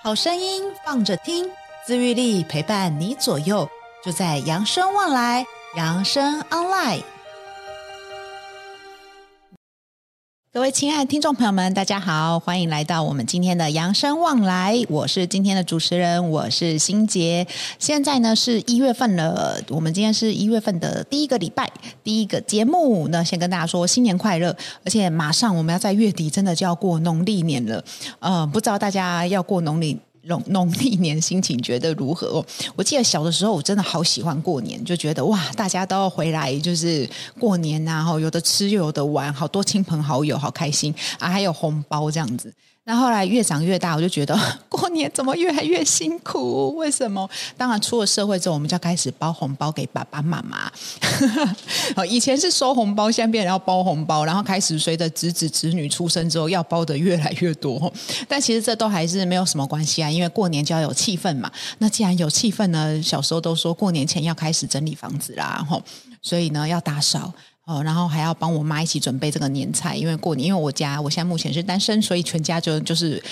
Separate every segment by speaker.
Speaker 1: 好声音放着听，自愈力陪伴你左右，就在扬生旺来，扬生 online。各位亲爱的听众朋友们，大家好，欢迎来到我们今天的扬生旺来。我是今天的主持人，我是心杰。现在呢是一月份了，我们今天是一月份的第一个礼拜，第一个节目。那先跟大家说新年快乐，而且马上我们要在月底，真的就要过农历年了。呃，不知道大家要过农历。农历年心情觉得如何？我记得小的时候，我真的好喜欢过年，就觉得哇，大家都要回来，就是过年呐，哈，有的吃又有的玩，好多亲朋好友，好开心啊，还有红包这样子。那后来越长越大，我就觉得 过年怎么越来越辛苦？为什么？当然出了社会之后，我们就要开始包红包给爸爸妈妈。以前是收红包，现在变成要包红包，然后开始随着侄子侄女出生之后，要包的越来越多。但其实这都还是没有什么关系啊，因为过年就要有气氛嘛。那既然有气氛呢，小时候都说过年前要开始整理房子啦，吼，所以呢要打扫。哦，然后还要帮我妈一起准备这个年菜，因为过年，因为我家我现在目前是单身，所以全家就就是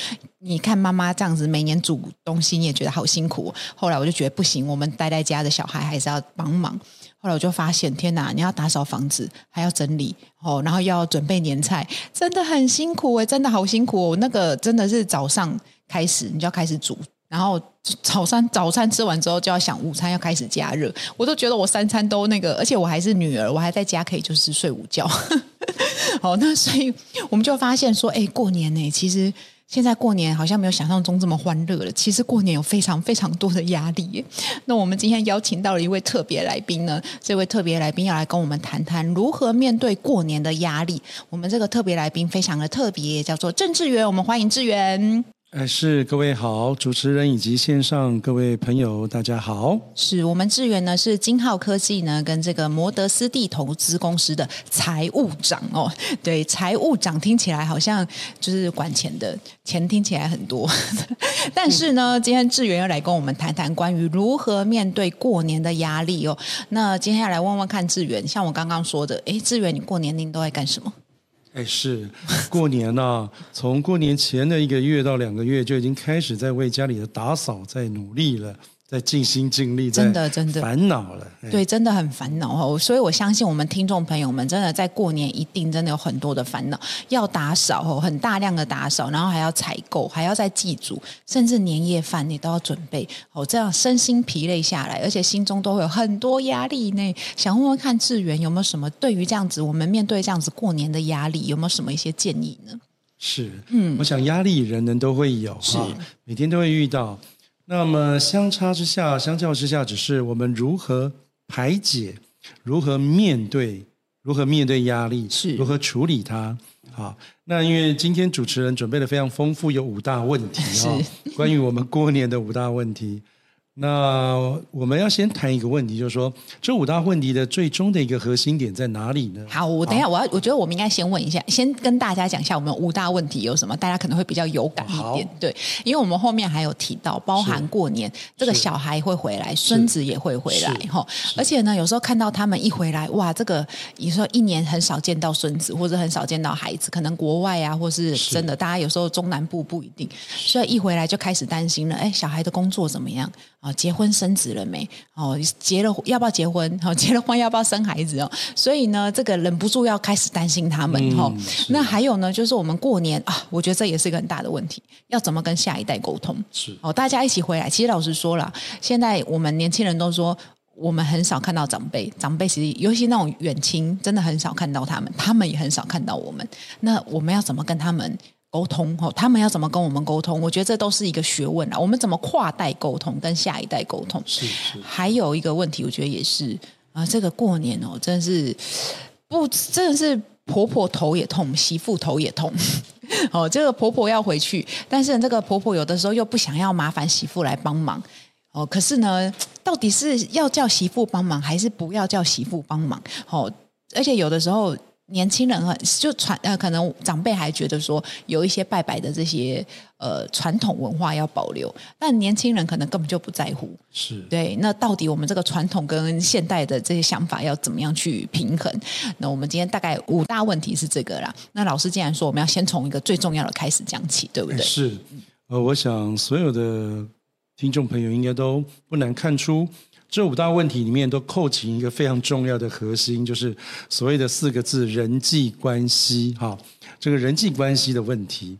Speaker 1: 你看妈妈这样子每年煮东西，你也觉得好辛苦。后来我就觉得不行，我们待在家的小孩还是要帮忙。后来我就发现，天哪，你要打扫房子，还要整理，哦，然后要准备年菜，真的很辛苦诶，真的好辛苦哦。那个真的是早上开始，你就要开始煮。然后早餐早餐吃完之后就要想午餐要开始加热，我都觉得我三餐都那个，而且我还是女儿，我还在家可以就是睡午觉。好，那所以我们就发现说，哎，过年呢，其实现在过年好像没有想象中这么欢乐了。其实过年有非常非常多的压力。那我们今天邀请到了一位特别来宾呢，这位特别来宾要来跟我们谈谈如何面对过年的压力。我们这个特别来宾非常的特别，叫做郑志源，我们欢迎志源。
Speaker 2: 哎，是各位好，主持人以及线上各位朋友，大家好。
Speaker 1: 是我们志源呢，是金浩科技呢跟这个摩德斯蒂投资公司的财务长哦。对，财务长听起来好像就是管钱的，钱听起来很多。但是呢，今天志源要来跟我们谈谈关于如何面对过年的压力哦。那今天要来问问看志源，像我刚刚说的，哎，志源，你过年您都在干什么？
Speaker 2: 哎，是过年呐、从过年前的一个月到两个月就已经开始在为家里的打扫在努力了。在尽心尽力，真的真的烦恼了，
Speaker 1: 对，真的很烦恼哦。所以我相信我们听众朋友们，真的在过年一定真的有很多的烦恼，要打扫哦，很大量的打扫，然后还要采购，还要再祭祖，甚至年夜饭你都要准备哦。这样身心疲累下来，而且心中都会有很多压力呢。想问问看志源有没有什么对于这样子，我们面对这样子过年的压力，有没有什么一些建议呢？
Speaker 2: 是，嗯，我想压力人人都会有，是每天都会遇到。那么相差之下，相较之下，只是我们如何排解，如何面对，如何面对压力，是如何处理它。好，那因为今天主持人准备的非常丰富，有五大问题啊，是关于我们过年的五大问题。那我们要先谈一个问题，就是说这五大问题的最终的一个核心点在哪里呢？
Speaker 1: 好，我等一下，我要，我觉得我们应该先问一下，先跟大家讲一下我们五大问题有什么，大家可能会比较有感一点。对，因为我们后面还有提到，包含过年这个小孩会回来，孙子也会回来哈。而且呢，有时候看到他们一回来，哇，这个你说一年很少见到孙子，或者很少见到孩子，可能国外啊，或是真的，大家有时候中南部不一定，所以一回来就开始担心了，哎，小孩的工作怎么样？哦，结婚生子了没？哦，结了要不要结婚？哦，结了婚要不要生孩子哦？所以呢，这个忍不住要开始担心他们哦、嗯。那还有呢，就是我们过年啊，我觉得这也是一个很大的问题，要怎么跟下一代沟通？是哦，大家一起回来。其实老实说了，现在我们年轻人都说，我们很少看到长辈，长辈其实尤其那种远亲，真的很少看到他们，他们也很少看到我们。那我们要怎么跟他们？沟通哦，他们要怎么跟我们沟通？我觉得这都是一个学问啊。我们怎么跨代沟通，跟下一代沟通？是是。还有一个问题，我觉得也是啊。这个过年哦，真的是不，真的是婆婆头也痛，媳妇头也痛。哦，这个婆婆要回去，但是这个婆婆有的时候又不想要麻烦媳妇来帮忙。哦，可是呢，到底是要叫媳妇帮忙，还是不要叫媳妇帮忙？哦，而且有的时候。年轻人很就传呃，可能长辈还觉得说有一些拜拜的这些呃传统文化要保留，但年轻人可能根本就不在乎。是对，那到底我们这个传统跟现代的这些想法要怎么样去平衡？那我们今天大概五大问题是这个啦。那老师既然说我们要先从一个最重要的开始讲起，对不对？
Speaker 2: 是，呃，我想所有的听众朋友应该都不难看出，这五大问题里面都扣紧一个非常重要的核心，就是所谓的四个字：人际关系。哈，这个人际关系的问题，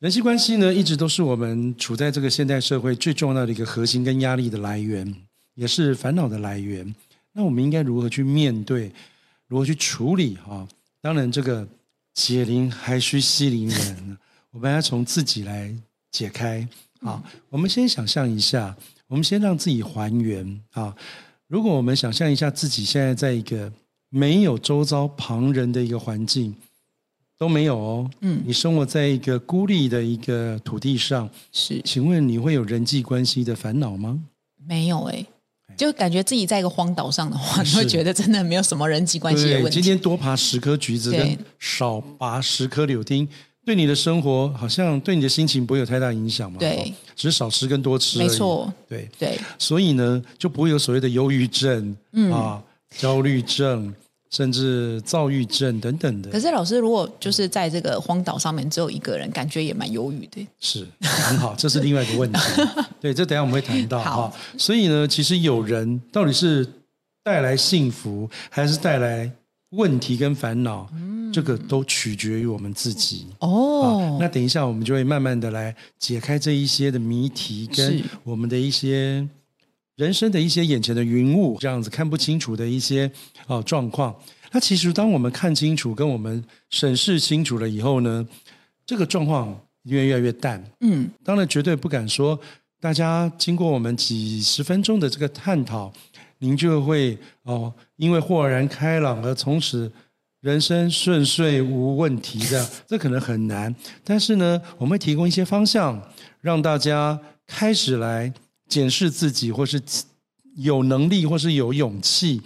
Speaker 2: 人际关系呢，一直都是我们处在这个现代社会最重要的一个核心跟压力的来源，也是烦恼的来源。那我们应该如何去面对？如何去处理？哈，当然这个。解铃还须系铃人，我们要从自己来解开。啊，我们先想象一下，我们先让自己还原啊。如果我们想象一下自己现在在一个没有周遭旁人的一个环境，都没有哦。嗯，你生活在一个孤立的一个土地上，
Speaker 1: 是？
Speaker 2: 请问你会有人际关系的烦恼吗？
Speaker 1: 没有哎。就感觉自己在一个荒岛上的话，你会觉得真的没有什么人际关系的问题。
Speaker 2: 今天多爬十颗橘子，跟少拔十颗柳丁，对你的生活好像对你的心情不会有太大影响嘛？
Speaker 1: 对，
Speaker 2: 只是少吃跟多吃。
Speaker 1: 没错，
Speaker 2: 对
Speaker 1: 对。
Speaker 2: 所以呢，就不会有所谓的忧郁症、嗯、啊、焦虑症。甚至躁郁症等等的。
Speaker 1: 可是老师，如果就是在这个荒岛上面只有一个人，感觉也蛮忧郁的。
Speaker 2: 是很好，这是另外一个问题。对，这等下我们会谈到。
Speaker 1: 好，
Speaker 2: 所以呢，其实有人到底是带来幸福，还是带来问题跟烦恼？嗯，这个都取决于我们自己。哦，那等一下我们就会慢慢的来解开这一些的谜题，跟我们的一些。人生的一些眼前的云雾，这样子看不清楚的一些啊状况。那其实当我们看清楚，跟我们审视清楚了以后呢，这个状况越越来越淡。嗯，当然绝对不敢说，大家经过我们几十分钟的这个探讨，您就会哦，因为豁然开朗而从此人生顺遂无问题的，这可能很难。但是呢，我们会提供一些方向，让大家开始来。检视自己，或是有能力，或是有勇气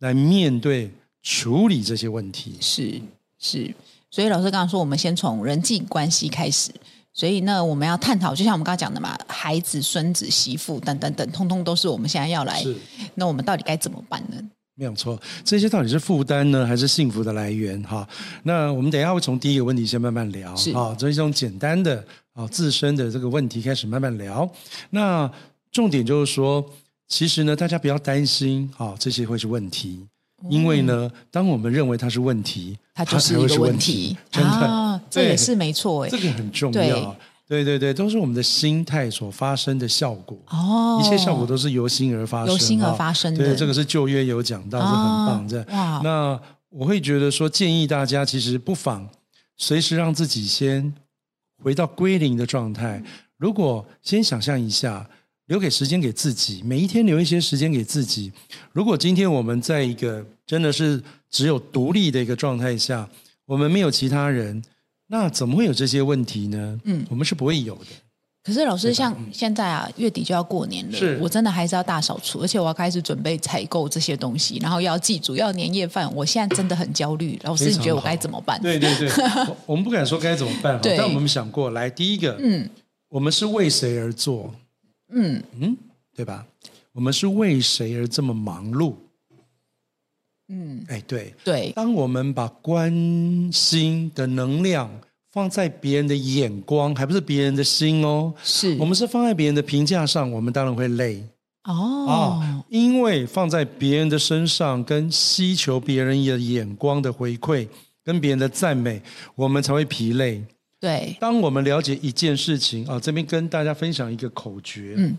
Speaker 2: 来面对、处理这些问题。
Speaker 1: 是是，所以老师刚刚说，我们先从人际关系开始。所以呢，我们要探讨，就像我们刚刚讲的嘛，孩子、孙子、媳妇等等等，通通都是我们现在要来。是。那我们到底该怎么办呢？
Speaker 2: 没有错，这些到底是负担呢，还是幸福的来源？哈，那我们等一下会从第一个问题先慢慢聊。是啊，从一种简单的啊自身的这个问题开始慢慢聊。那重点就是说，其实呢，大家不要担心啊，这些会是问题，因为呢，当我们认为它是问题，
Speaker 1: 它就是一个问题，真的，啊，这也是没错，
Speaker 2: 这个很重要，对。对对，都是我们的心态所发生的效果，哦，一切效果都是由心而发生，
Speaker 1: 由心而发生的，
Speaker 2: 对，这个是旧约有讲到，是很棒，这哇，那我会觉得说，建议大家其实不妨随时让自己先回到归零的状态，如果先想象一下。留给时间给自己，每一天留一些时间给自己。如果今天我们在一个真的是只有独立的一个状态下，我们没有其他人，那怎么会有这些问题呢？嗯，我们是不会有的。
Speaker 1: 可是老师，像现在啊，月底就要过年了，是我真的还是要大扫除，而且我要开始准备采购这些东西，然后要记住要年夜饭。我现在真的很焦虑，老师，你觉得我该怎么办？
Speaker 2: 对对对，我们不敢说该怎么办，对但我们想过来，第一个，嗯，我们是为谁而做？嗯嗯，对吧？我们是为谁而这么忙碌？嗯，哎，对。对。当我们把关心的能量放在别人的眼光，还不是别人的心哦，是。我们是放在别人的评价上，我们当然会累。哦。啊，因为放在别人的身上，跟希求别人的眼光的回馈，跟别人的赞美，我们才会疲累。
Speaker 1: 对，
Speaker 2: 当我们了解一件事情啊，这边跟大家分享一个口诀，嗯，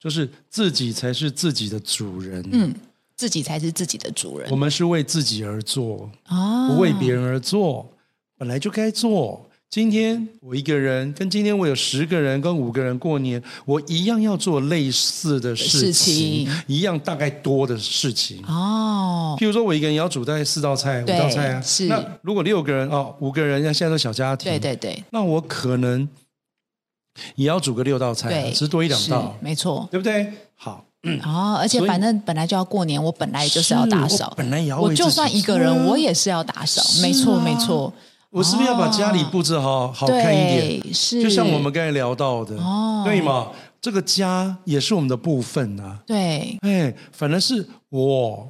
Speaker 2: 就是自己才是自己的主人，
Speaker 1: 嗯，自己才是自己的主人。
Speaker 2: 我们是为自己而做，哦，不为别人而做，本来就该做。今天我一个人，跟今天我有十个人，跟五个人过年，我一样要做类似的事情，事情一样大概多的事情哦。譬如说，我一个人要煮大概四道菜、五道菜啊。是。那如果六个人哦，五个人，像现在的小家庭，
Speaker 1: 对对对。
Speaker 2: 那我可能也要煮个六道菜，对只是多一两道，
Speaker 1: 没错，
Speaker 2: 对不对？好。
Speaker 1: 嗯、哦，而且反正本来就要过年，我本来就是要打扫，
Speaker 2: 本来也要。
Speaker 1: 我就算一个人，我也是要打扫，啊、没错，没错。
Speaker 2: 我是不是要把家里布置好，好看一点？是，就像我们刚才聊到的，哦，对嘛？这个家也是我们的部分啊。
Speaker 1: 对，
Speaker 2: 哎，反而是我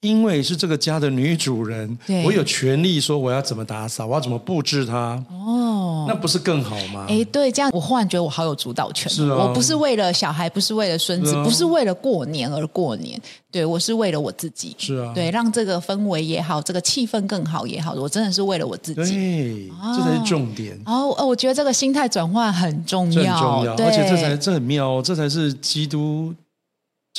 Speaker 2: 因为是这个家的女主人，我有权利说我要怎么打扫，我要怎么布置它。哦，那不是更好吗？
Speaker 1: 哎，对，这样我忽然觉得我好有主导权。
Speaker 2: 是啊，
Speaker 1: 我不是为了小孩，不是为了孙子，不是为了过年而过年。对，我是为了我自己。
Speaker 2: 是啊，
Speaker 1: 对，让这个氛围也好，这个气氛更好也好，我真的是为了我自己。
Speaker 2: 对，这才是重点。
Speaker 1: 哦，哦，我觉得这个心态转换很重要，
Speaker 2: 很重要，而且这才这很妙，这才是基督。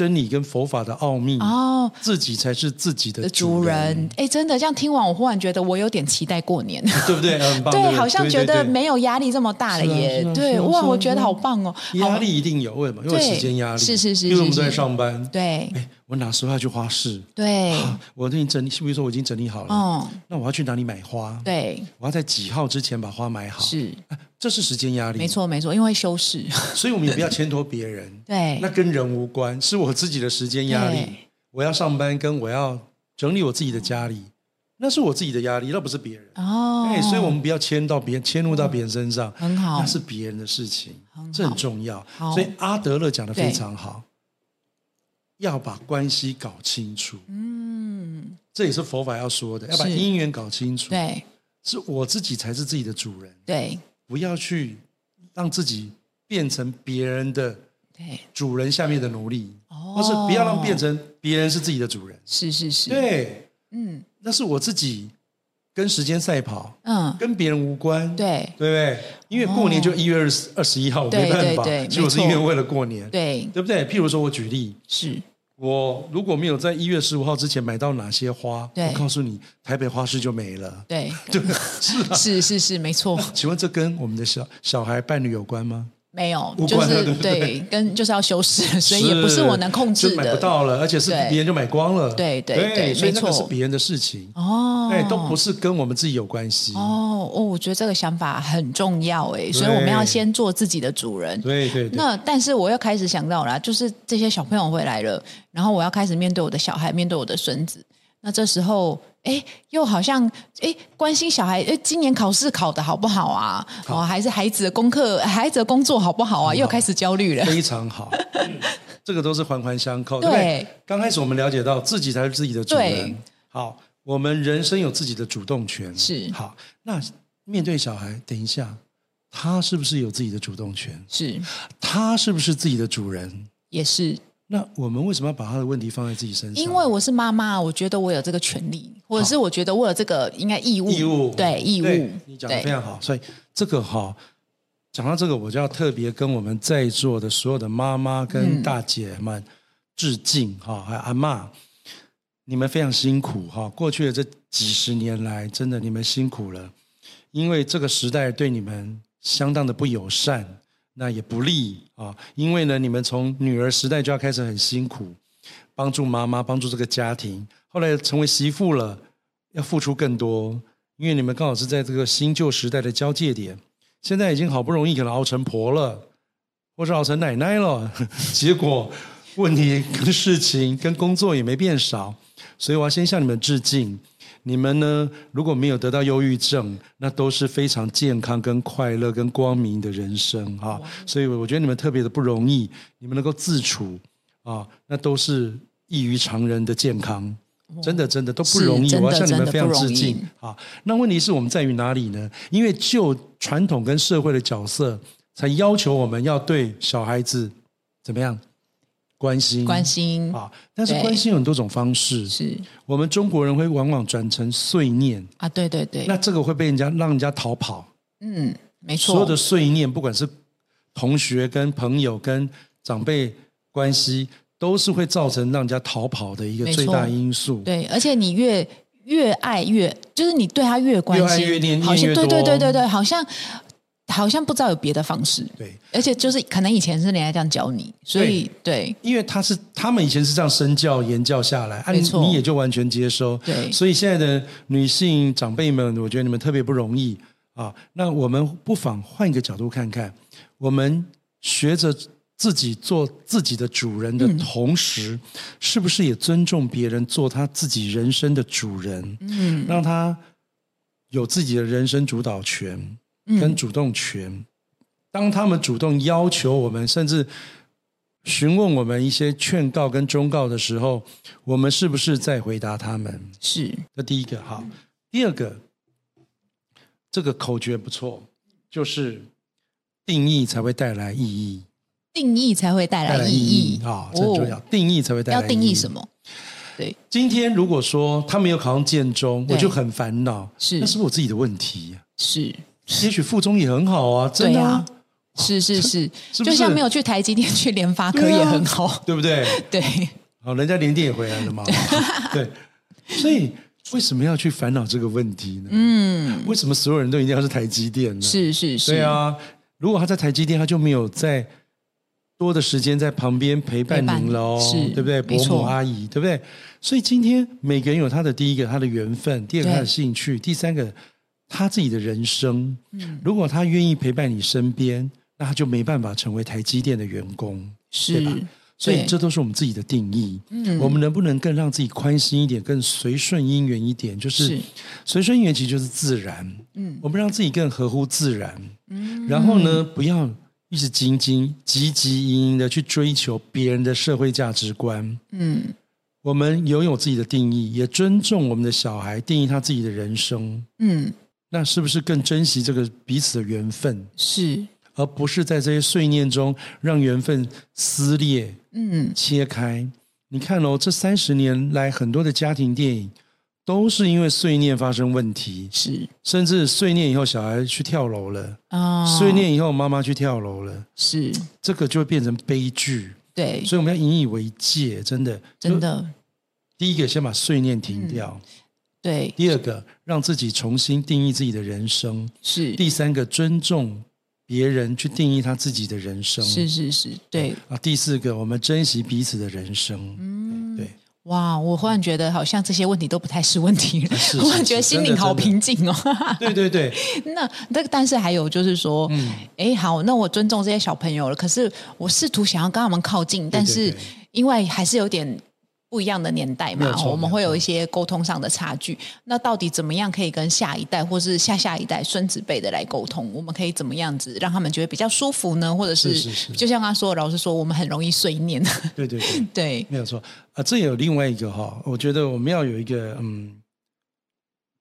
Speaker 2: 真理跟佛法的奥秘哦，自己才是自己的主人。
Speaker 1: 哎，真的，这样听完，我忽然觉得我有点期待过年，
Speaker 2: 对不对？很棒，
Speaker 1: 对，好像觉得没有压力这么大了耶。对，哇，我觉得好棒哦。
Speaker 2: 压力一定有，为什么？因为时间压力，
Speaker 1: 是是是，
Speaker 2: 因为我们都在上班。
Speaker 1: 对，
Speaker 2: 哎，我哪时候要去花市？
Speaker 1: 对，
Speaker 2: 我已经整理，比如说我已经整理好了。哦，那我要去哪里买花？
Speaker 1: 对，
Speaker 2: 我要在几号之前把花买好。是。这是时间压力，
Speaker 1: 没错没错，因为修饰，
Speaker 2: 所以我们也不要牵拖别人。
Speaker 1: 对，
Speaker 2: 那跟人无关，是我自己的时间压力。我要上班，跟我要整理我自己的家里，那是我自己的压力，那不是别人。哦，哎，所以我们不要牵到别人，牵入到别人身上，
Speaker 1: 很好，
Speaker 2: 那是别人的事情，很这很重要。所以阿德勒讲的非常好，对要把关系搞清楚。嗯，这也是佛法要说的，要把因缘搞清楚。
Speaker 1: 对，
Speaker 2: 是我自己才是自己的主人。
Speaker 1: 对。
Speaker 2: 不要去让自己变成别人的主人下面的奴隶，哦或是不要让变成别人是自己的主人。
Speaker 1: 是是是，
Speaker 2: 对，嗯，那是我自己跟时间赛跑，嗯，跟别人无关，
Speaker 1: 对，
Speaker 2: 对不对？因为过年就一月二十二十一号，我没办法，所以我是因为为了过年，
Speaker 1: 对，
Speaker 2: 对不对？譬如说，我举例
Speaker 1: 是。
Speaker 2: 我如果没有在一月十五号之前买到哪些花，我告诉你，台北花市就没了。
Speaker 1: 对，
Speaker 2: 对，是、啊、
Speaker 1: 是是是，没错。
Speaker 2: 请问这跟我们的小小孩伴侣有关吗？
Speaker 1: 没有，就是对，跟就是要修饰，所以也不是我能控制的，
Speaker 2: 买不到了，而且是别人就买光了，
Speaker 1: 对对对，
Speaker 2: 所以那个是别人的事情。哦，哎，都不是跟我们自己有关系。
Speaker 1: 哦哦，我觉得这个想法很重要哎，所以我们要先做自己的主人，
Speaker 2: 对对。
Speaker 1: 那但是我又开始想到了，就是这些小朋友回来了，然后我要开始面对我的小孩，面对我的孙子，那这时候。哎，又好像哎，关心小孩哎，今年考试考得好不好啊？好哦，还是孩子的功课、孩子的工作好不好啊？好又开始焦虑了。
Speaker 2: 非常好，嗯、这个都是环环相扣。对，对，对，刚开始我们了解到自己才是自己的主人。好，我们人生有自己的主动权。
Speaker 1: 是
Speaker 2: 好，那面对小孩，等一下，他是不是有自己的主动权？
Speaker 1: 是，
Speaker 2: 他是不是自己的主人？
Speaker 1: 也是。
Speaker 2: 那我们为什么要把他的问题放在自己身上？
Speaker 1: 因为我是妈妈，我觉得我有这个权利，或者是我觉得我有这个应该义务。
Speaker 2: 义务。
Speaker 1: 对义务，
Speaker 2: 你讲的非常好。所以这个哈，讲到这个，我就要特别跟我们在座的所有的妈妈跟大姐们致敬哈，还有阿嬷，你们非常辛苦哈。过去的这几十年来，真的你们辛苦了，因为这个时代对你们相当的不友善。那也不利啊，因为呢，你们从女儿时代就要开始很辛苦，帮助妈妈，帮助这个家庭。后来成为媳妇了，要付出更多，因为你们刚好是在这个新旧时代的交界点。现在已经好不容易可能熬成婆了，或者熬成奶奶了，结果问题跟事情跟工作也没变少，所以我要先向你们致敬。你们呢？如果没有得到忧郁症，那都是非常健康、跟快乐、跟光明的人生哈。哇所以我觉得你们特别的不容易，你们能够自处啊，那都是异于常人的健康。真的，真的都不容易。我要向你们非常致敬啊。那问题是我们在于哪里呢？因为就传统跟社会的角色，才要求我们要对小孩子怎么样？关心，
Speaker 1: 关心。
Speaker 2: 啊！但是关心有很多种方式，是。我们中国人会往往转成碎念。
Speaker 1: 啊，对对对，
Speaker 2: 那这个会被人家让人家逃跑，
Speaker 1: 嗯，没错，
Speaker 2: 所有的碎念，不管是同学跟朋友跟长辈关系，都是会造成让人家逃跑的一个最大因素。
Speaker 1: 对，而且你越越爱越，就是你对他越关心，越爱
Speaker 2: 越念，念越多，
Speaker 1: 对对对对对，好像。好像不知道有别的方式，
Speaker 2: 对，
Speaker 1: 而且就是可能以前是人家这样教你，所以对，对。
Speaker 2: 因为他是他们以前是这样身教言教下来，没错，你也就完全接收，
Speaker 1: 对，
Speaker 2: 所以现在的女性长辈们，我觉得你们特别不容易啊。那我们不妨换一个角度看看，我们学着自己做自己的主人的同时，嗯、是不是也尊重别人做他自己人生的主人？嗯，让他有自己的人生主导权。跟主动权，当他们主动要求我们，甚至询问我们一些劝告跟忠告的时候，我们是不是在回答他们？
Speaker 1: 是。
Speaker 2: 这第一个好，第二个，这个口诀不错，就是定义才会带来意义。
Speaker 1: 定义才会带来意义
Speaker 2: 啊，这很重要。定义才会带来意义。
Speaker 1: 要定义什么？对。
Speaker 2: 今天如果说他没有考上建中，我就很烦恼。
Speaker 1: 是。
Speaker 2: 那是不是我自己的问题？
Speaker 1: 是。
Speaker 2: 也许附中也很好啊，真的啊。
Speaker 1: 是是 是，就像没有去台积电，去联发科也很好，
Speaker 2: 对不对？
Speaker 1: 对。
Speaker 2: 好，人家联电也回来了嘛。对。所以为什么要去烦恼这个问题呢？嗯。为什么所有人都一定要是台积电呢？
Speaker 1: 是是是。
Speaker 2: 对啊，如果他在台积电，他就没有在。多的时间在旁边陪伴您喽，是对不对？伯母阿姨，对不对？所以今天每个人有他的第一个他的缘分，第二个他的兴趣，第三个他自己的人生。嗯，如果他愿意陪伴你身边，那他就没办法成为台积电的员工，是吧？所以这都是我们自己的定义。嗯，我们能不能更让自己宽心一点，更随顺因缘一点？就是随顺因缘，其实就是自然。嗯，我们让自己更合乎自然。嗯，然后呢，不要。一直汲汲汲汲营营的去追求别人的社会价值观，嗯，我们拥有自己的定义，也尊重我们的小孩定义他自己的人生，嗯，那是不是更珍惜这个彼此的缘分？是，而不是在这些碎念中让缘分撕裂，嗯，切开。你看哦，这三十年来很多的家庭电影。都是因为碎念发生问题，是甚至碎念以后小孩去跳楼了啊，哦、碎念以后妈妈去跳楼了，是这个就会变成悲剧。对，所以我们要引以为戒，真的，真的。第一个先把碎念停掉，嗯、对。第二个让自己重新定义自己的人生，是。第三个尊重别人去定义他自己的人生，是是是，对。啊，第四个我们珍惜彼此的人生，嗯，对。
Speaker 1: 哇，我忽然觉得好像这些问题都不太是问题了，忽然觉得心灵好平静哦。
Speaker 2: 对对对，
Speaker 1: 那那但是还有就是说，嗯，哎，好，那我尊重这些小朋友了，可是我试图想要跟他们靠近，但是因为还是有点。不一样的年代嘛，我们会有一些沟通上的差距。那到底怎么样可以跟下一代或是下下一代孙子辈的来沟通？我们可以怎么样子让他们觉得比较舒服呢？或者是，是是是就像他说，老师说，我们很容易碎念。
Speaker 2: 对对对，
Speaker 1: 对，
Speaker 2: 没有错啊。这也有另外一个哈，我觉得我们要有一个嗯，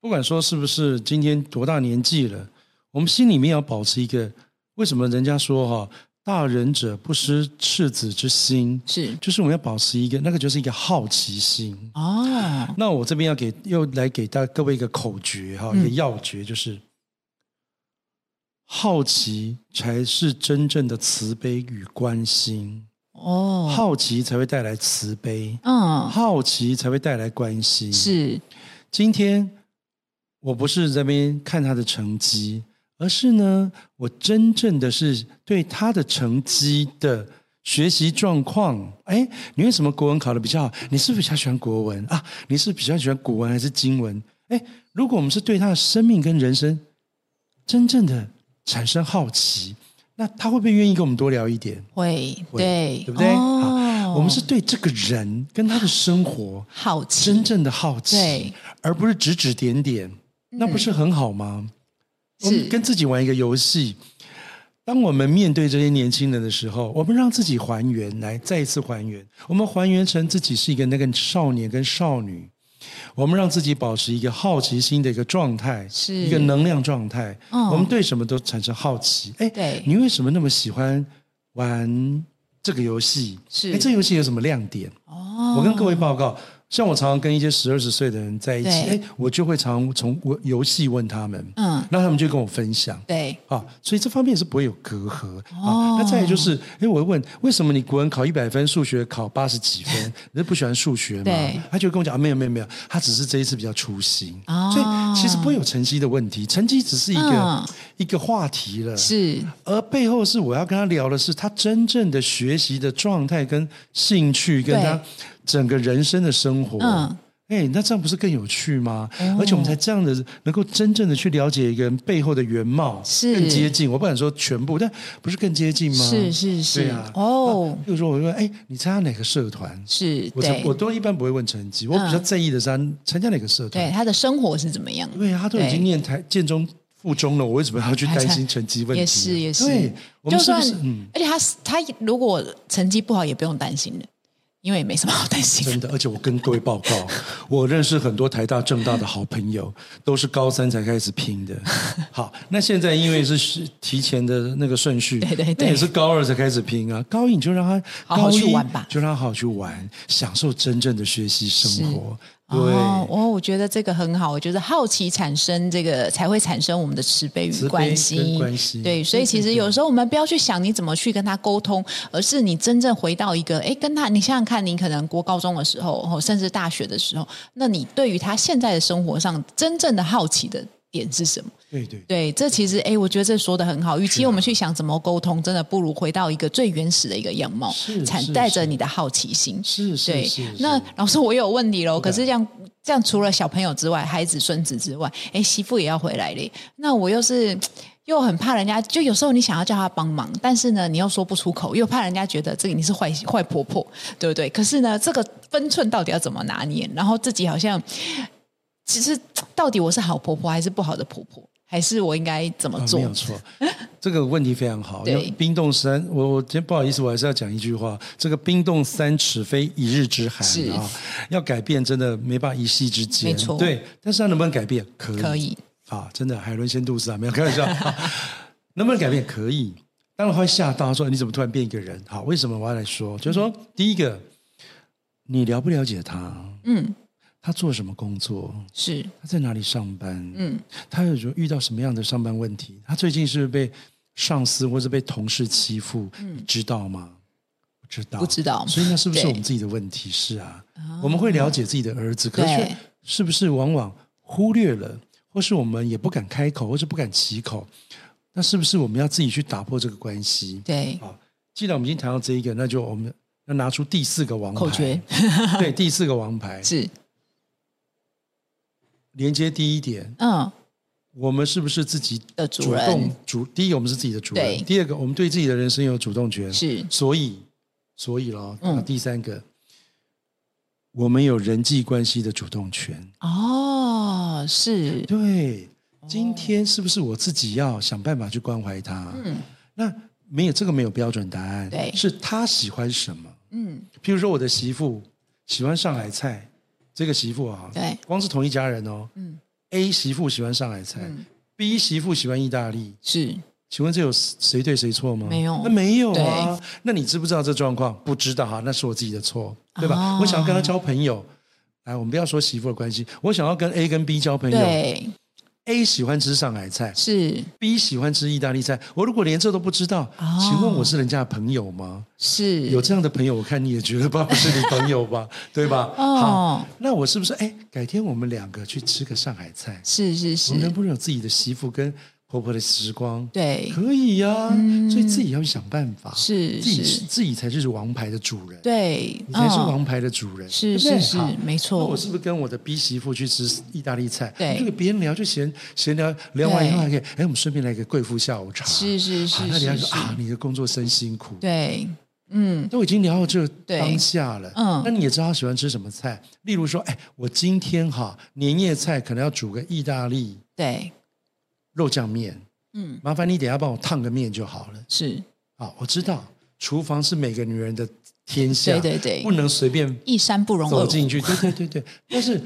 Speaker 2: 不管说是不是今天多大年纪了，我们心里面要保持一个，为什么人家说哈？大人者不失赤子之心，是，就是我们要保持一个，那个就是一个好奇心哦。那我这边要给又来给大各位一个口诀哈，一个要诀，就是、嗯、好奇才是真正的慈悲与关心哦。好奇才会带来慈悲，嗯，好奇才会带来关心。是，今天我不是这边看他的成绩。而是呢，我真正的是对他的成绩的学习状况，哎，你为什么国文考的比较好？你是不是比较喜欢国文啊？你是比较喜欢古文还是经文？哎，如果我们是对他的生命跟人生真正的产生好奇，那他会不会愿意跟我们多聊一点？
Speaker 1: 会，会对，
Speaker 2: 对不对？哦，我们是对这个人跟他的生活
Speaker 1: 好奇，
Speaker 2: 真正的好奇，而不是指指点点，那不是很好吗？嗯我们跟自己玩一个游戏，当我们面对这些年轻人的时候，我们让自己还原，来再一次还原，我们还原成自己是一个那个少年跟少女，我们让自己保持一个好奇心的一个状态，是一个能量状态。我们对什么都产生好奇。哎，对，你为什么那么喜欢玩这个游戏？是，哎，这游戏有什么亮点？哦，我跟各位报告。像我常常跟一些十二十岁的人在一起，哎，我就会常从我游戏问他们，嗯，那他们就跟我分享，对，啊，所以这方面是不会有隔阂。哦，那再有就是，哎，我会问，为什么你国文考一百分，数学考八十几分？你是不喜欢数学吗？他就跟我讲啊，没有没有没有，他只是这一次比较粗心。哦，所以其实不会有成绩的问题，成绩只是一个一个话题了。是，而背后是我要跟他聊的是他真正的学习的状态跟兴趣，跟他。整个人生的生活，嗯，哎，那这样不是更有趣吗？哦、而且我们才这样的能够真正的去了解一个人背后的原貌，是更接近。我不敢说全部，但不是更接近吗？是是是，对啊。哦，比如说我会问，哎，你参加哪个社团？是，我我都一般不会问成绩，我比较在意的是他参加哪个社团，
Speaker 1: 对他的生活是怎么样？
Speaker 2: 对啊，他都已经念台建中附中了，我为什么要去 担心成绩问题？
Speaker 1: 也是也是，
Speaker 2: 对，我们是不是？嗯，
Speaker 1: 而且他他如果成绩不好，也不用担心的。因为也没什么好担心。
Speaker 2: 真的，而且我跟各位报告，我认识很多台大、政大的好朋友，都是高三才开始拼的。好，那现在因为是提前的那个顺序，
Speaker 1: 对对对，
Speaker 2: 那也是高二才开始拼啊。高一你就让他
Speaker 1: 好好去玩吧，
Speaker 2: 就让他好好去玩，享受真正的学习生活。对
Speaker 1: 哦，我我觉得这个很好。我觉得好奇产生这个才会产生我们的慈悲与关心。
Speaker 2: 关心
Speaker 1: 对，所以其实有时候我们不要去想你怎么去跟他沟通，而是你真正回到一个，哎，跟他，你想想看，你可能国高中的时候，甚至大学的时候，那你对于他现在的生活上真正的好奇的点是什么？
Speaker 2: 对对
Speaker 1: 对，这其实哎，我觉得这说的很好。与其我们去想怎么沟通，真的不如回到一个最原始的一个样貌，产带着你的好奇心。
Speaker 2: 是是
Speaker 1: 对。那老师，我有问题喽。可是这样这样，除了小朋友之外，孩子孙子之外，哎，媳妇也要回来嘞。那我又是又很怕人家，就有时候你想要叫他帮忙，但是呢，你又说不出口，又怕人家觉得这个你是坏坏婆婆，对不对？可是呢，这个分寸到底要怎么拿捏？然后自己好像，其实到底我是好婆婆还是不好的婆婆？还是我应该怎么做？
Speaker 2: 啊、没有错，这个问题非常好。对，冰冻三，我我今天不好意思，我还是要讲一句话：这个冰冻三尺非一日之寒啊，要改变真的没办法一夕之间。
Speaker 1: 没错，
Speaker 2: 对，但是它能不能改变？可以，
Speaker 1: 可以
Speaker 2: 啊，真的海伦仙肚子啊，没有开玩笑、啊。能不能改变？可以，当然会吓到说你怎么突然变一个人？好，为什么我要来说？就是说，嗯、第一个，你了不了解他？嗯。他做什么工作？
Speaker 1: 是
Speaker 2: 他在哪里上班？嗯，他有遇到什么样的上班问题？他最近是不是被上司或者被同事欺负？嗯，你知道吗？不知道，
Speaker 1: 不知道。
Speaker 2: 所以那是不是我们自己的问题？是啊，我们会了解自己的儿子，可是是不是往往忽略了，或是我们也不敢开口，或是不敢启口？那是不是我们要自己去打破这个关系？
Speaker 1: 对，
Speaker 2: 好，既然我们已经谈到这一个，那就我们要拿出第四个王牌。
Speaker 1: 口诀，
Speaker 2: 对，第四个王牌
Speaker 1: 是。
Speaker 2: 连接第一点，嗯，我们是不是自己的主动主？第一个，我们是自己的主人；第二个，我们对自己的人生有主动权。
Speaker 1: 是，
Speaker 2: 所以，所以咯，嗯，第三个，我们有人际关系的主动权。
Speaker 1: 哦，是，
Speaker 2: 对。今天是不是我自己要想办法去关怀他？嗯，那没有这个没有标准答案，
Speaker 1: 对，
Speaker 2: 是他喜欢什么？嗯，譬如说我的媳妇喜欢上海菜。这个媳妇啊，
Speaker 1: 对，
Speaker 2: 光是同一家人哦。嗯，A 媳妇喜欢上海菜，嗯，B 媳妇喜欢意大利，
Speaker 1: 是，
Speaker 2: 请问这有谁对谁错吗？
Speaker 1: 没有，
Speaker 2: 那没有啊。那你知不知道这状况？不知道哈，那是我自己的错，对吧？哦，我想要跟他交朋友，来，我们不要说媳妇的关系，我想要跟 A 跟 B 交朋友。
Speaker 1: 对。
Speaker 2: A 喜欢吃上海菜，
Speaker 1: 是
Speaker 2: B 喜欢吃意大利菜。我如果连这都不知道，哦、请问我是人家的朋友吗？
Speaker 1: 是
Speaker 2: 有这样的朋友，我看你也觉得吧，不是你朋友吧？对吧？
Speaker 1: 哦，
Speaker 2: 好，那我是不是哎，改天我们两个去吃个上海菜？
Speaker 1: 是是是，
Speaker 2: 我们能不能有自己的媳妇跟？婆婆的时光，
Speaker 1: 对，
Speaker 2: 可以呀、啊，嗯、所以自己要去想办法，
Speaker 1: 是，
Speaker 2: 自己
Speaker 1: 是。
Speaker 2: 自己才是王牌的主人，
Speaker 1: 对，
Speaker 2: 你才是王牌的主人，
Speaker 1: 是是是，没错。
Speaker 2: 那我是不是跟我的 B 媳妇去吃意大利菜？
Speaker 1: 对，
Speaker 2: 就跟别人聊，就闲闲聊，聊完以后还可以，哎，我们顺便来个贵妇下午茶，
Speaker 1: 是是是，
Speaker 2: 那人家说
Speaker 1: 是。
Speaker 2: 啊，你的工作真辛苦，
Speaker 1: 对，嗯，
Speaker 2: 都已经聊到这当下了，嗯，那你也知道他喜欢吃什么菜，例如说，哎，我今天哈年夜菜可能要煮个意大利，
Speaker 1: 对，
Speaker 2: 肉酱面。嗯，麻烦你等下帮我烫个面就好了。
Speaker 1: 是，
Speaker 2: 好，我知道厨房是每个女人的天下，
Speaker 1: 对对对，
Speaker 2: 不能随便
Speaker 1: 一山不容
Speaker 2: 走进去。对对对对，但是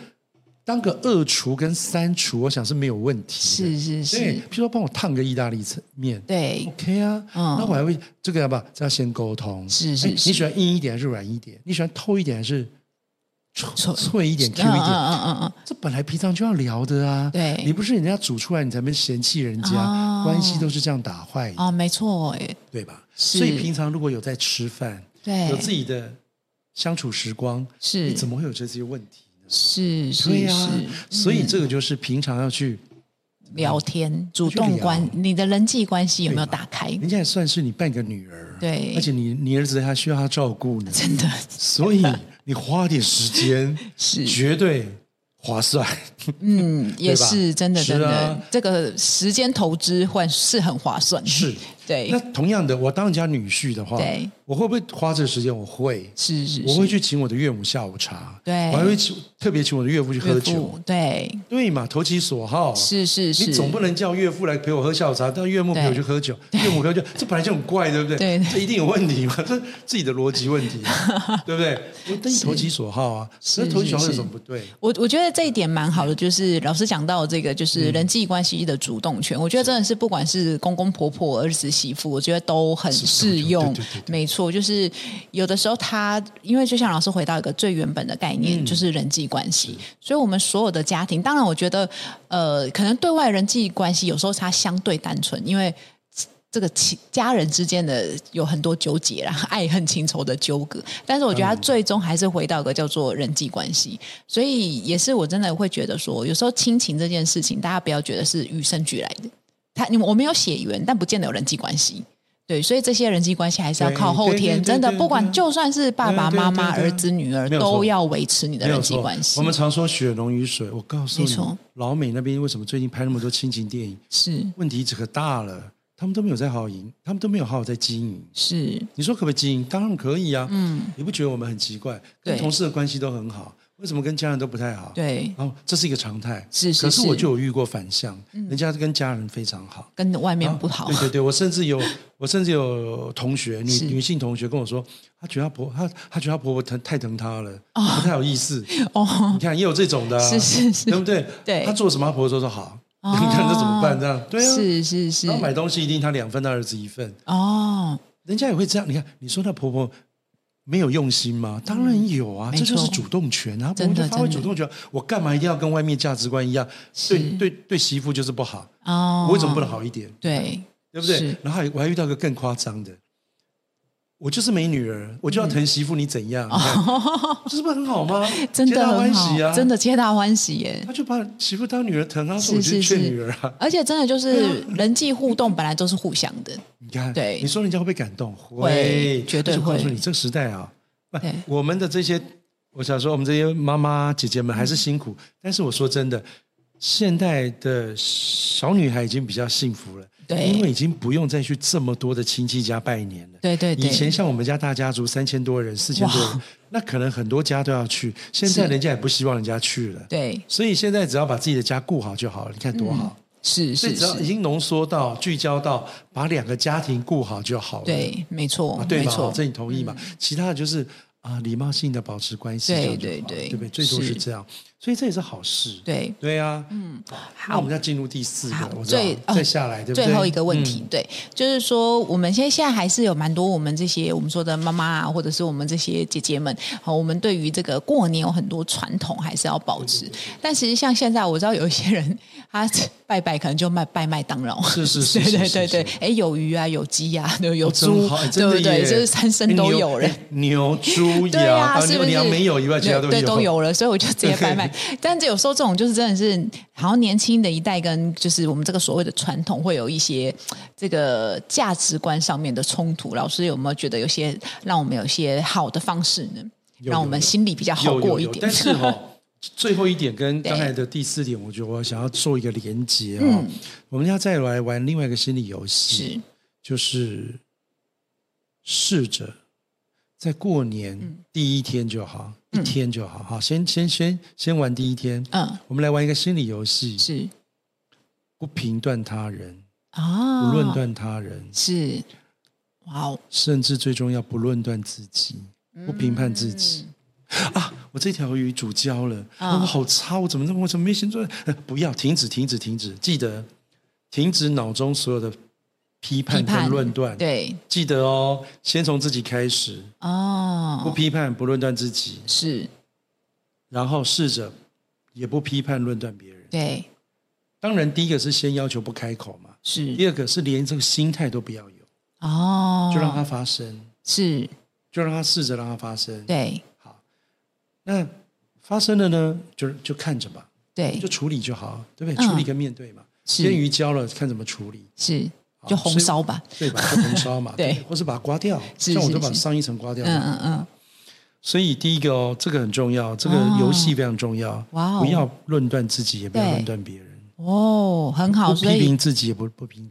Speaker 2: 当个二厨跟三厨，我想是没有问题。
Speaker 1: 是是是，
Speaker 2: 譬如说帮我烫个意大利面，
Speaker 1: 对
Speaker 2: ，OK 啊。嗯，那我还会这个要不要？这要先沟通。
Speaker 1: 是是，你
Speaker 2: 喜欢硬一点还是软一点？你喜欢透一点还是？脆脆一点，Q 一点，嗯嗯嗯，这本来平常就要聊的啊。
Speaker 1: 对，
Speaker 2: 你不是人家煮出来，你才没嫌弃人家，关系都是这样打坏的。
Speaker 1: 啊，没错，哎，
Speaker 2: 对吧？所以平常如果有在吃饭，
Speaker 1: 对，
Speaker 2: 有自己的相处时光，
Speaker 1: 是，
Speaker 2: 你怎么会有这些问题呢？
Speaker 1: 是，
Speaker 2: 对啊，所以这个就是平常要去
Speaker 1: 聊天，主动关你的人际关系有没有打开？
Speaker 2: 人家也算是你半个女儿，
Speaker 1: 对，
Speaker 2: 而且你你儿子还需要他照顾呢，
Speaker 1: 真的，
Speaker 2: 所以。你花点时间 是。绝对划算，
Speaker 1: 嗯，也是真的，真的，这个时间投资换是很划算，
Speaker 2: 是，
Speaker 1: 对。
Speaker 2: 那同样的，我当人家女婿的话，
Speaker 1: 对，
Speaker 2: 我会不会花这个时间？我会，
Speaker 1: 是是，
Speaker 2: 我会去请我的岳母下午茶，
Speaker 1: 对，
Speaker 2: 我还会请特别请我的岳父去喝酒，
Speaker 1: 对，
Speaker 2: 对嘛，投其所好，
Speaker 1: 是是是。
Speaker 2: 你总不能叫岳父来陪我喝下午茶，但岳母陪我去喝酒，岳母喝酒，这本来就很怪，对不对？
Speaker 1: 对，
Speaker 2: 这一定有问题嘛，这自己的逻辑问题，对不对？我等于投其所好啊，那投其所好有什么不对？
Speaker 1: 我我觉得这一点蛮好的，就是老师讲到这个，就是人际关系的主动权，我觉得真的是不管是公公婆婆、儿子媳妇，我觉得都很适用。没错，就是有的时候他，因为就像老师回到一个最原本的概念，就是人际关系，所以我们所有的家庭，当然我觉得，呃，可能对外人际关系有时候它相对单纯，因为。这个亲家人之间的有很多纠结啦，爱恨情仇的纠葛。但是我觉得他最终还是回到一个叫做人际关系。所以也是我真的会觉得说，有时候亲情这件事情，大家不要觉得是与生俱来的。他你我没有血缘，但不见得有人际关系。对，所以这些人际关系还是要靠后天。真的，不管就算是爸爸妈妈、儿子、女儿，都要维持你的人际关系。
Speaker 2: 我们常说血浓于水，我告诉你，老美那边为什么最近拍那么多亲情电影？
Speaker 1: 是
Speaker 2: 问题可大了。他们都没有在好好营，他们都没有好好在经营。
Speaker 1: 是，
Speaker 2: 你说可不可以经营？当然可以啊。嗯，你不觉得我们很奇怪？跟同事的关系都很好，为什么跟家人都不太好？
Speaker 1: 对，
Speaker 2: 然后这是一个常态。
Speaker 1: 是是是。
Speaker 2: 可是我就有遇过反向，人家跟家人非常好，
Speaker 1: 跟外面不好。
Speaker 2: 对对对，我甚至有 我甚至有同学，女女性同学跟我说，她觉得她婆她她觉得她婆婆疼太疼她了，不太有意思。哦，你看也有这种的，
Speaker 1: 是是是，对
Speaker 2: 不对？
Speaker 1: 对，
Speaker 2: 她做什么，她婆婆都说好。你看这怎么办？这样对啊，
Speaker 1: 是是是。
Speaker 2: 然后买东西一定她两份，她儿子一份。
Speaker 1: 哦，
Speaker 2: 人家也会这样。你看，你说她婆婆没有用心吗？当然有啊，这就是主动权啊。我就，发挥主动权。我干嘛一定要跟外面价值观一样？对对对，媳妇就是不好。哦，我为什么不能好一点？
Speaker 1: 对，
Speaker 2: 对不对？然后我还遇到一个更夸张的。我就是没女儿，我就要疼媳妇，你怎样？这是不是很好吗？
Speaker 1: 真的欢喜啊，真的皆大欢喜耶！
Speaker 2: 他就把媳妇当女儿疼，他说我就劝女儿啊。
Speaker 1: 而且真的就是人际互动本来都是互相的。
Speaker 2: 你看，
Speaker 1: 对，
Speaker 2: 你说人家会不会感动？
Speaker 1: 会，绝对会。
Speaker 2: 告诉你，这个时代啊，我们的这些，我想说，我们这些妈妈姐姐们还是辛苦。但是我说真的，现代的小女孩已经比较幸福了。对，因为已经不用再去这么多的亲戚家拜年了。
Speaker 1: 对对对，
Speaker 2: 以前像我们家大家族三千多人、四千多人，那可能很多家都要去。现在人家也不希望人家去了。
Speaker 1: 对，
Speaker 2: 所以现在只要把自己的家顾好就好了。你看多好，
Speaker 1: 嗯、是是是，所以
Speaker 2: 只要已经浓缩到聚焦到把两个家庭顾好就好了。
Speaker 1: 对，没错，
Speaker 2: 啊、对吧？
Speaker 1: 没错，
Speaker 2: 这你同意吗？嗯、其他的就是啊，礼貌性的保持关系，
Speaker 1: 对对对，
Speaker 2: 对不对？最多是这样。所以这也是好事，对。
Speaker 1: 对
Speaker 2: 啊，嗯，好，那我们要进入第四个，
Speaker 1: 最
Speaker 2: 再下来，对不对？
Speaker 1: 最后一个问题，对，就是说，我们现在现在还是有蛮多我们这些我们说的妈妈啊，或者是我们这些姐姐们，好，我们对于这个过年有很多传统还是要保持。但其实像现在，我知道有一些人他拜拜可能就卖拜麦当劳，
Speaker 2: 是是 是，
Speaker 1: 对对对对，哎，有鱼啊，有鸡啊，有 有猪，对不对？就是三牲都有了，
Speaker 2: 牛、猪、羊，是不是？没有以外，其他都有，
Speaker 1: 都有了，所以我就直接拜麦。但是有时候。这种就是真的是，好像年轻的一代跟就是我们这个所谓的传统会有一些这个价值观上面的冲突。老师有没有觉得有些让我们有些好的方式呢？让我们心里比较好过一点。
Speaker 2: 但是最后一点跟刚才的第四点，我觉得我想要做一个连接啊、哦。嗯、我们要再来玩另外一个心理游戏，是。就是试着在过年第一天就好。嗯。一天就好，好，先先先先玩第一天。嗯，我们来玩一个心理游戏，
Speaker 1: 是。
Speaker 2: 不评断他人啊，不论断他人，
Speaker 1: 是。哇哦，
Speaker 2: 甚至最终要不论断自己，不评判自己啊！我这条鱼煮焦了，我好差，我怎么我怎么没先做？不要停止，停止，停止！记得停止脑中所有的。批判跟论断，
Speaker 1: 对，
Speaker 2: 记得哦，先从自己开始哦，不批判不论断自己
Speaker 1: 是，
Speaker 2: 然后试着也不批判论断别人，
Speaker 1: 对，
Speaker 2: 当然第一个是先要求不开口嘛，
Speaker 1: 是，
Speaker 2: 第二个是连这个心态都不要有哦，就让它发生，
Speaker 1: 是，
Speaker 2: 就让它试着让它发生，
Speaker 1: 对，
Speaker 2: 好，那发生了呢，就就看着吧，
Speaker 1: 对，
Speaker 2: 就处理就好，对不对？处理跟面对嘛，先鱼焦了，看怎么处理，
Speaker 1: 是。就红烧吧，
Speaker 2: 对吧？就红烧嘛，
Speaker 1: 对，
Speaker 2: 或是把它刮掉，像我都把上一层刮掉。
Speaker 1: 嗯嗯嗯。
Speaker 2: 所以第一个哦，这个很重要，这个游戏非常重要。哇哦！不要论断自己，也不要论断别人。
Speaker 1: 哦，很好。
Speaker 2: 不批评自己，也不不评。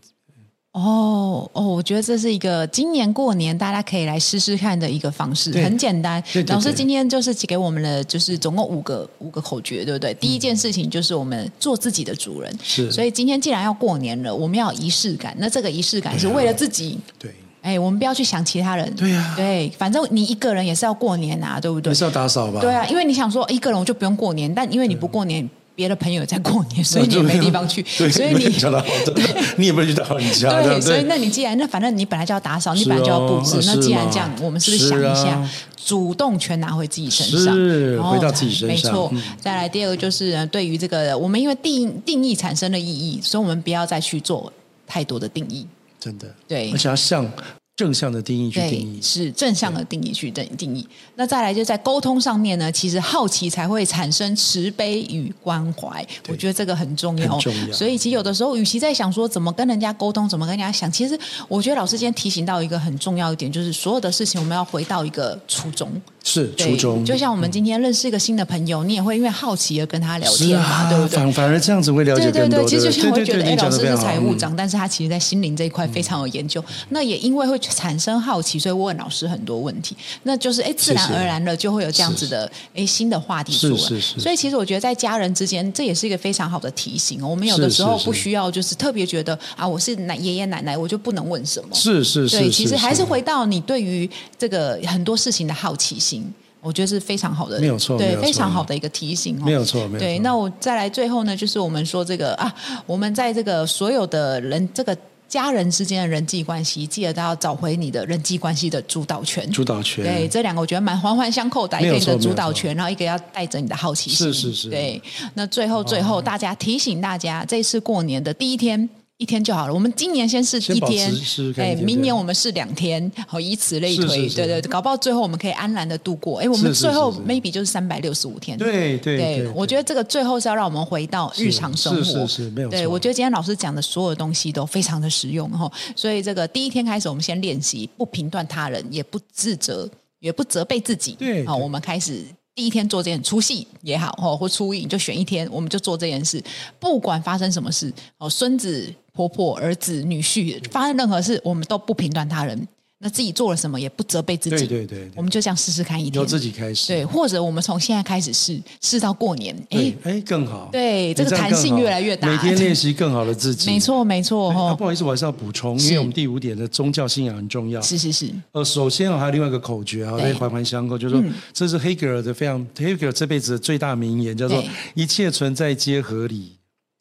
Speaker 1: 哦哦，我觉得这是一个今年过年大家可以来试试看的一个方式，很简单。
Speaker 2: 对对对，
Speaker 1: 老师今天就是给我们的就是总共五个五个口诀，对不对？第一件事情就是我们做自己的主人，
Speaker 2: 是。
Speaker 1: 所以今天既然要过年了，我们要有仪式感。那这个仪式感是为了自己，
Speaker 2: 对。
Speaker 1: 哎，我们不要去想其他人。
Speaker 2: 对呀、啊，
Speaker 1: 对，反正你一个人也是要过年啊，对不对？
Speaker 2: 也是要打扫吧？
Speaker 1: 对啊，因为你想说一个人我就不用过年，但因为你不过年，别的朋友在过年，所以你也没地方去。
Speaker 2: 对，
Speaker 1: 所以你
Speaker 2: 你也不能去打扫人家。对
Speaker 1: 所以那你既然那反正你本来就要打扫，你本来就要布置，那既然这样，我们是不是想一下，主动权拿回自己身上，
Speaker 2: 是回到自己身上？没错。
Speaker 1: 再来第二个就是对于这个，我们因为定定义产生了意义，所以我们不要再去做太多的定义。
Speaker 2: 真的，
Speaker 1: 对，
Speaker 2: 而且要像。正向的定义去定义，
Speaker 1: 是正向的定义去定定义。那再来就在沟通上面呢，其实好奇才会产生慈悲与关怀。我觉得这个很重要，
Speaker 2: 重要。
Speaker 1: 所以其实有的时候，与其在想说怎么跟人家沟通，怎么跟人家想，其实我觉得老师今天提醒到一个很重要一点，就是所有的事情我们要回到一个初衷。
Speaker 2: 是初衷，
Speaker 1: 就像我们今天认识一个新的朋友，你也会因为好奇而跟他聊天嘛，
Speaker 2: 啊、
Speaker 1: 对不对？
Speaker 2: 反反而这样子会了解更多。对对对，
Speaker 1: 其实就像我觉得，哎，老师是财务长，
Speaker 2: 嗯、
Speaker 1: 但是他其实在心灵这一块非常有研究。嗯、那也因为会产生好奇，所以问老师很多问题，那就是哎，自然而然的就会有这样子的哎新的话题出来。
Speaker 2: 是是是。
Speaker 1: 所以其实我觉得在家人之间，这也是一个非常好的提醒。我们有的时候不需要就是特别觉得啊，我是奶爷爷奶奶，我就不能问什么。
Speaker 2: 是是是。
Speaker 1: 对，其实还是回到你对于这个很多事情的好奇心。我觉得是非常好的，
Speaker 2: 没有错，
Speaker 1: 对，非常好的一个提醒哦。
Speaker 2: 没有错，没有错。
Speaker 1: 对，那我再来最后呢，就是我们说这个啊，我们在这个所有的人，这个家人之间的人际关系，记得都要找回你的人际关系的主导权。
Speaker 2: 主导权。对，
Speaker 1: 这两个我觉得蛮环环相扣的，一个你的主导权，然后一个要带着你的好奇心。
Speaker 2: 是是是。
Speaker 1: 对，那最后最后，大家提醒大家，这次过年的第一天。一天就好了。我们今年先试一天，哎，明年我们试两天，好，以此类推，对对，搞不好最后我们可以安然的度过。哎，我们最后 maybe 就是三百六十五天。
Speaker 2: 对对对，
Speaker 1: 我觉得这个最后是要让我们回到日常生活。
Speaker 2: 是是是，没有错。
Speaker 1: 对，我觉得今天老师讲的所有东西都非常的实用哈。所以这个第一天开始，我们先练习不评断他人，也不自责，也不责备自己。
Speaker 2: 对，
Speaker 1: 好，我们开始。第一天做这件出戏也好，哦，或出影就选一天，我们就做这件事，不管发生什么事，哦，孙子、婆婆、儿子、女婿，发生任何事，我们都不评断他人。那自己做了什么也不责备自己，
Speaker 2: 对对对，
Speaker 1: 我们就这样试试看一天，
Speaker 2: 由自己开始，
Speaker 1: 对，或者我们从现在开始试，试到过年，
Speaker 2: 哎哎更好，
Speaker 1: 对，这个弹性越来越大，
Speaker 2: 每天练习更好的自己，
Speaker 1: 没错没错哈。
Speaker 2: 不好意思，我还是要补充，因为我们第五点的宗教信仰很重要，
Speaker 1: 是是是。
Speaker 2: 呃，首先还有另外一个口诀啊，环环相扣，就是说这是黑格尔的非常，黑格尔这辈子的最大名言，叫做一切存在皆合理。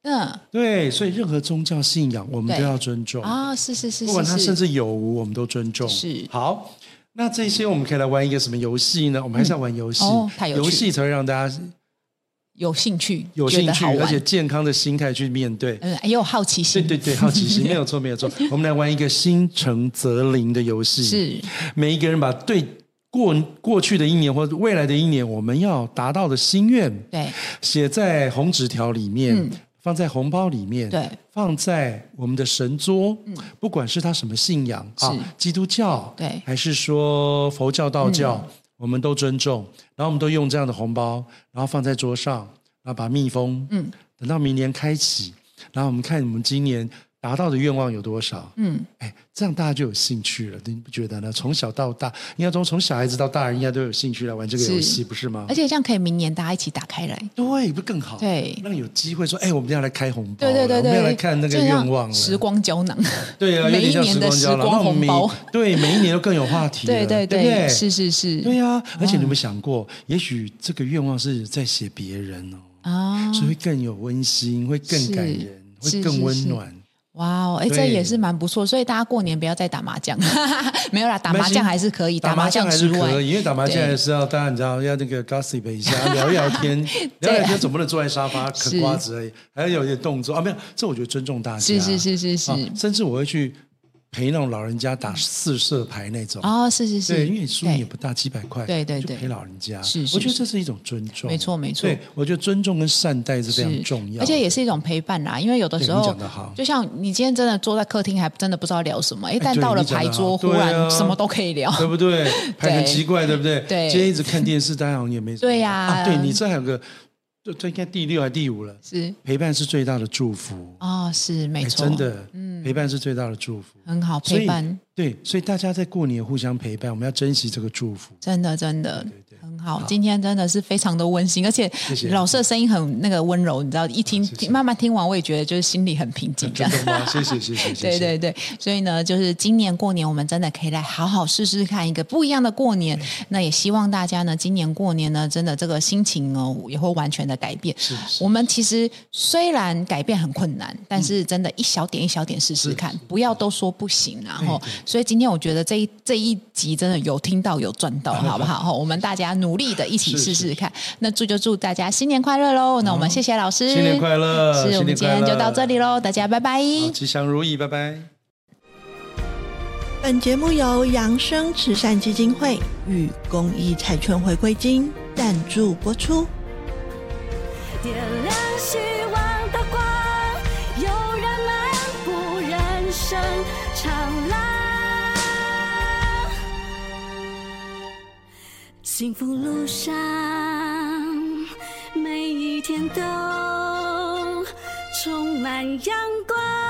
Speaker 2: 嗯，对，所以任何宗教信仰我们都要尊重。
Speaker 1: 啊，是是是，
Speaker 2: 不管他甚至有无，我们都尊重。
Speaker 1: 是。
Speaker 2: 好，那这些我们可以来玩一个什么游戏呢？我们还是要玩游戏，游戏才会让大家
Speaker 1: 有兴趣、
Speaker 2: 有兴趣，而且健康的心态去面对。
Speaker 1: 嗯，也有好奇心，
Speaker 2: 对对对，好奇心没有错，没有错。我们来玩一个心诚则灵的游戏，
Speaker 1: 是。每
Speaker 2: 一个人把对过过去的一年或者未来的一年我们要达到的心愿，
Speaker 1: 对，写
Speaker 2: 在红纸条里面。放在红包里面，
Speaker 1: 对，
Speaker 2: 放在我们的神桌，嗯，不管是他什么信仰啊，基督教，
Speaker 1: 对，
Speaker 2: 还是说佛教、道教，嗯，我们都尊重。然后我们都用这样的红包，然后放在桌上，然后把密封，嗯，等到明年开启，然后我们看我们今年。达到的愿望有多少？嗯，哎，这样大家就有兴趣了，你不觉得呢？从小到大，应该从从小孩子到大人，应该都有兴趣来玩这个游戏，不是吗？
Speaker 1: 而且这样可以明年大家一起打开来，
Speaker 2: 对，不更好？
Speaker 1: 对，
Speaker 2: 让有机会说，哎，我们要来开红包，
Speaker 1: 对对对对，
Speaker 2: 我们要来看那个愿望，
Speaker 1: 时光胶囊，
Speaker 2: 对啊，
Speaker 1: 每一年的时光红包，
Speaker 2: 对，每一年都更有话题，
Speaker 1: 对对对，是是是，
Speaker 2: 对呀。而且你有没有想过，也许这个愿望是在写别人哦，啊，所以会更有温馨，会更感人，会更温暖。
Speaker 1: 哇哦，哎，这也是蛮不错，所以大家过年不要再打麻将，没有啦，打麻将还是可以，打麻将还是可以，
Speaker 2: 因为打麻将还是要大家你知道要那个 gossip 一下，聊一聊天，聊聊天总不能坐在沙发嗑瓜子而已，还要有一点动作啊，没有，这我觉得尊重大家，
Speaker 1: 是是是是是，
Speaker 2: 甚至我会去。陪那种老人家打四色牌那种。
Speaker 1: 哦，是是是，
Speaker 2: 对，因为输赢也不大，几百块，
Speaker 1: 对对对，
Speaker 2: 陪老人家，
Speaker 1: 是是，
Speaker 2: 我觉得这是一种尊重，
Speaker 1: 没错没错，
Speaker 2: 对，我觉得尊重跟善待是非常重要，
Speaker 1: 而且也是一种陪伴啦。因为有的时候，就像你今天真的坐在客厅，还真的不知道聊什么，哎，但到了牌桌，忽然什么都可以聊，
Speaker 2: 对不对？牌很奇怪，对不对？
Speaker 1: 对，
Speaker 2: 今天一直看电视，大家好像也没
Speaker 1: 对呀，
Speaker 2: 对你这还有个。这这应该第六还是第五了？
Speaker 1: 是陪
Speaker 2: 伴是最大的祝福
Speaker 1: 哦，是没错，
Speaker 2: 真的，嗯，陪伴是最大的祝福。
Speaker 1: 很好，陪伴。
Speaker 2: 对，所以大家在过年互相陪伴，我们要珍惜这个祝福。
Speaker 1: 真的，真的。很好，好，今天真的是非常的温馨，而且老师的声音很那个温柔，你知道，一听谢谢慢慢听完，我也觉得就是心里很平静。这样，
Speaker 2: 谢谢谢谢谢谢。
Speaker 1: 对对对，所以呢，就是今年过年，我们真的可以来好好试试看一个不一样的过年。那也希望大家呢，今年过年呢，真的这个心情哦，也会完全的改变。是，是。我们其实虽然改变很困难，但是真的一小点一小点试试看，不要都说不行。然后，所以今天我觉得这一这一集真的有听到有赚到，好不 好？我们大家。努力的一起试试看，那祝就祝大家新年快乐喽！那我们谢谢老师，
Speaker 2: 新年快乐！
Speaker 1: 是我们今天就到这里喽，大家拜拜，
Speaker 2: 吉祥如意，拜拜。
Speaker 3: 本节目由扬生慈善基金会与公益彩券回归金赞助播出。幸福路上，每一天都充满阳光。